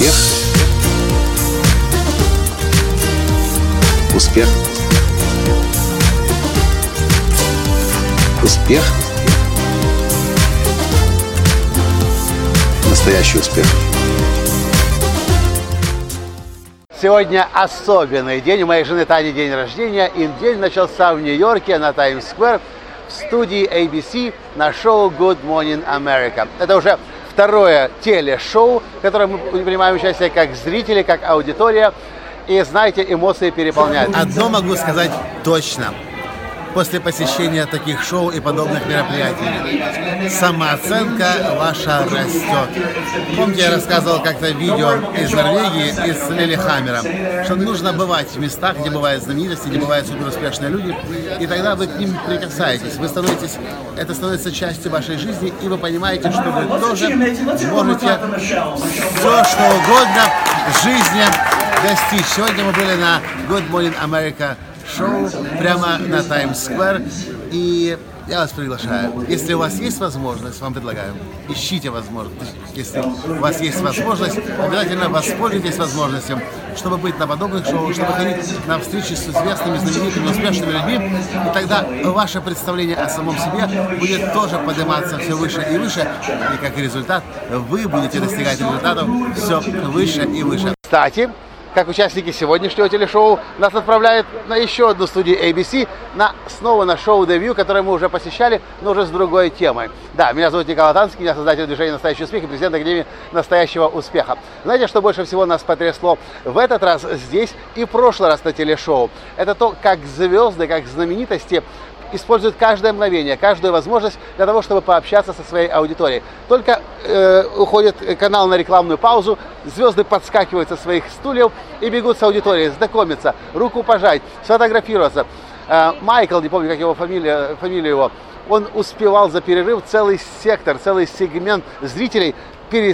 Успех. Успех. Успех. Настоящий успех. Сегодня особенный день. У моей жены Тани день рождения. И день начался в Нью-Йорке на Таймс-сквер в студии ABC на шоу Good Morning America. Это уже второе телешоу, в котором мы принимаем участие как зрители, как аудитория. И знаете, эмоции переполняют. Одно могу сказать точно. После посещения таких шоу и подобных мероприятий самооценка ваша растет. Помните, я рассказывал как-то видео из Норвегии, из Лили Хаммера, что нужно бывать в местах, где бывают знаменитости, где бывают суперуспешные люди, и тогда вы к ним прикасаетесь. Вы становитесь, это становится частью вашей жизни, и вы понимаете, что вы тоже можете все, что угодно в жизни достичь. Сегодня мы были на Good Morning America шоу прямо на Таймс-сквер. И я вас приглашаю. Если у вас есть возможность, вам предлагаю, ищите возможность. Если у вас есть возможность, обязательно воспользуйтесь возможностью, чтобы быть на подобных шоу, чтобы ходить на встречи с известными, знаменитыми, успешными людьми. И тогда ваше представление о самом себе будет тоже подниматься все выше и выше. И как результат, вы будете достигать результатов все выше и выше. Кстати, как участники сегодняшнего телешоу, нас отправляют на еще одну студию ABC, на, снова на шоу View, которое мы уже посещали, но уже с другой темой. Да, меня зовут Николай Танский, я создатель движения «Настоящий успех» и президент Академии «Настоящего успеха». Знаете, что больше всего нас потрясло в этот раз здесь и в прошлый раз на телешоу? Это то, как звезды, как знаменитости используют каждое мгновение, каждую возможность для того, чтобы пообщаться со своей аудиторией. Только э, уходит канал на рекламную паузу, звезды подскакивают со своих стульев и бегут с аудиторией, знакомиться, руку пожать, сфотографироваться. Э, Майкл, не помню, как его фамилия, фамилия его, он успевал за перерыв целый сектор, целый сегмент зрителей э,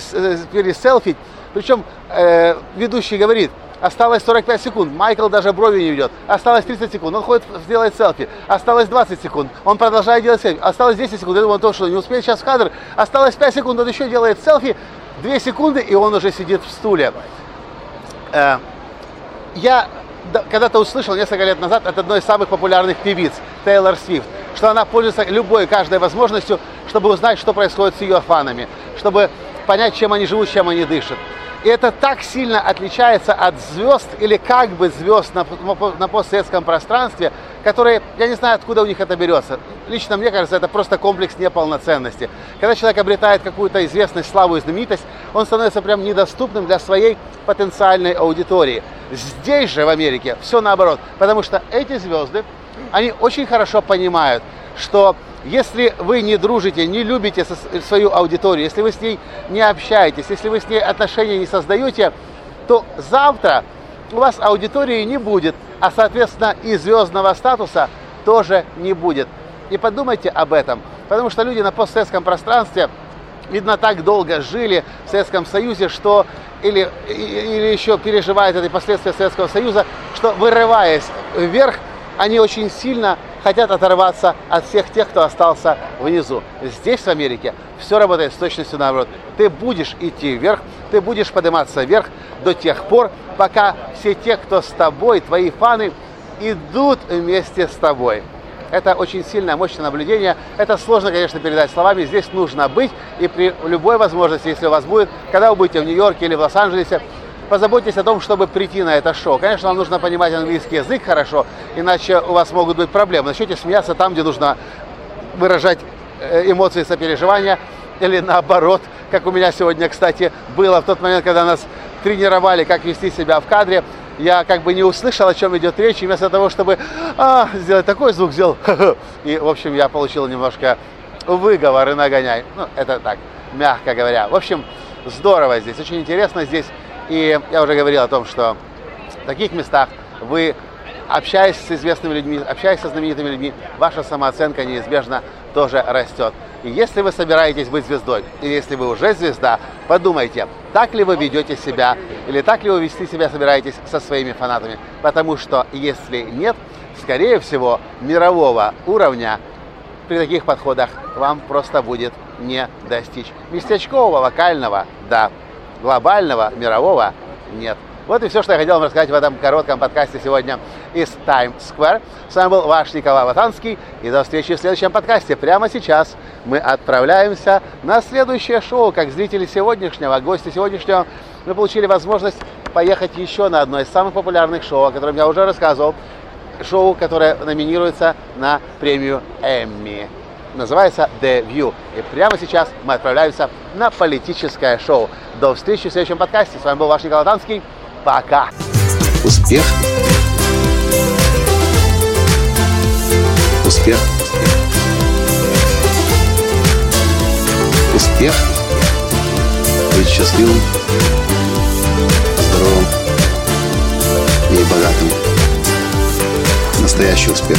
переселфить. Причем э, ведущий говорит – Осталось 45 секунд. Майкл даже брови не ведет. Осталось 30 секунд. Он ходит, делает селфи. Осталось 20 секунд. Он продолжает делать селфи. Осталось 10 секунд. Я думаю, то, что не успеет сейчас в кадр. Осталось 5 секунд. Он еще делает селфи. 2 секунды, и он уже сидит в стуле. Э, я когда-то услышал несколько лет назад от одной из самых популярных певиц, Тейлор Свифт, что она пользуется любой, каждой возможностью, чтобы узнать, что происходит с ее фанами, чтобы понять, чем они живут, чем они дышат. И это так сильно отличается от звезд или как бы звезд на, на постсоветском пространстве, которые, я не знаю, откуда у них это берется. Лично мне кажется, это просто комплекс неполноценности. Когда человек обретает какую-то известность, славу и знаменитость, он становится прям недоступным для своей потенциальной аудитории. Здесь же, в Америке, все наоборот. Потому что эти звезды, они очень хорошо понимают, что если вы не дружите, не любите свою аудиторию, если вы с ней не общаетесь, если вы с ней отношения не создаете, то завтра у вас аудитории не будет, а соответственно и звездного статуса тоже не будет. И подумайте об этом, потому что люди на постсоветском пространстве, видно, так долго жили в Советском Союзе, что или, или еще переживают эти последствия Советского Союза, что вырываясь вверх, они очень сильно хотят оторваться от всех тех, кто остался внизу. Здесь, в Америке, все работает с точностью наоборот. Ты будешь идти вверх, ты будешь подниматься вверх до тех пор, пока все те, кто с тобой, твои фаны, идут вместе с тобой. Это очень сильное, мощное наблюдение. Это сложно, конечно, передать словами. Здесь нужно быть. И при любой возможности, если у вас будет, когда вы будете в Нью-Йорке или в Лос-Анджелесе, позаботьтесь о том, чтобы прийти на это шоу. Конечно, вам нужно понимать английский язык хорошо, иначе у вас могут быть проблемы. Начнете смеяться там, где нужно выражать э, эмоции сопереживания, или наоборот, как у меня сегодня, кстати, было в тот момент, когда нас тренировали, как вести себя в кадре, я как бы не услышал, о чем идет речь, и вместо того, чтобы а, сделать такой звук, сделал и, в общем, я получил немножко выговор и нагоняй. Ну, это так, мягко говоря. В общем, здорово здесь, очень интересно здесь. И я уже говорил о том, что в таких местах вы, общаясь с известными людьми, общаясь со знаменитыми людьми, ваша самооценка неизбежно тоже растет. И если вы собираетесь быть звездой, или если вы уже звезда, подумайте, так ли вы ведете себя, или так ли вы вести себя собираетесь со своими фанатами. Потому что если нет, скорее всего, мирового уровня при таких подходах вам просто будет не достичь. Местечкового, локального, да, глобального, мирового нет. Вот и все, что я хотел вам рассказать в этом коротком подкасте сегодня из Times Square. С вами был ваш Николай Латанский. И до встречи в следующем подкасте. Прямо сейчас мы отправляемся на следующее шоу. Как зрители сегодняшнего, гости сегодняшнего, мы получили возможность поехать еще на одно из самых популярных шоу, о котором я уже рассказывал. Шоу, которое номинируется на премию Эмми называется The View. И прямо сейчас мы отправляемся на политическое шоу. До встречи в следующем подкасте. С вами был ваш Николай Танский. Пока. Успех. Успех. Успех. Быть счастливым, здоровым и богатым. Настоящий успех.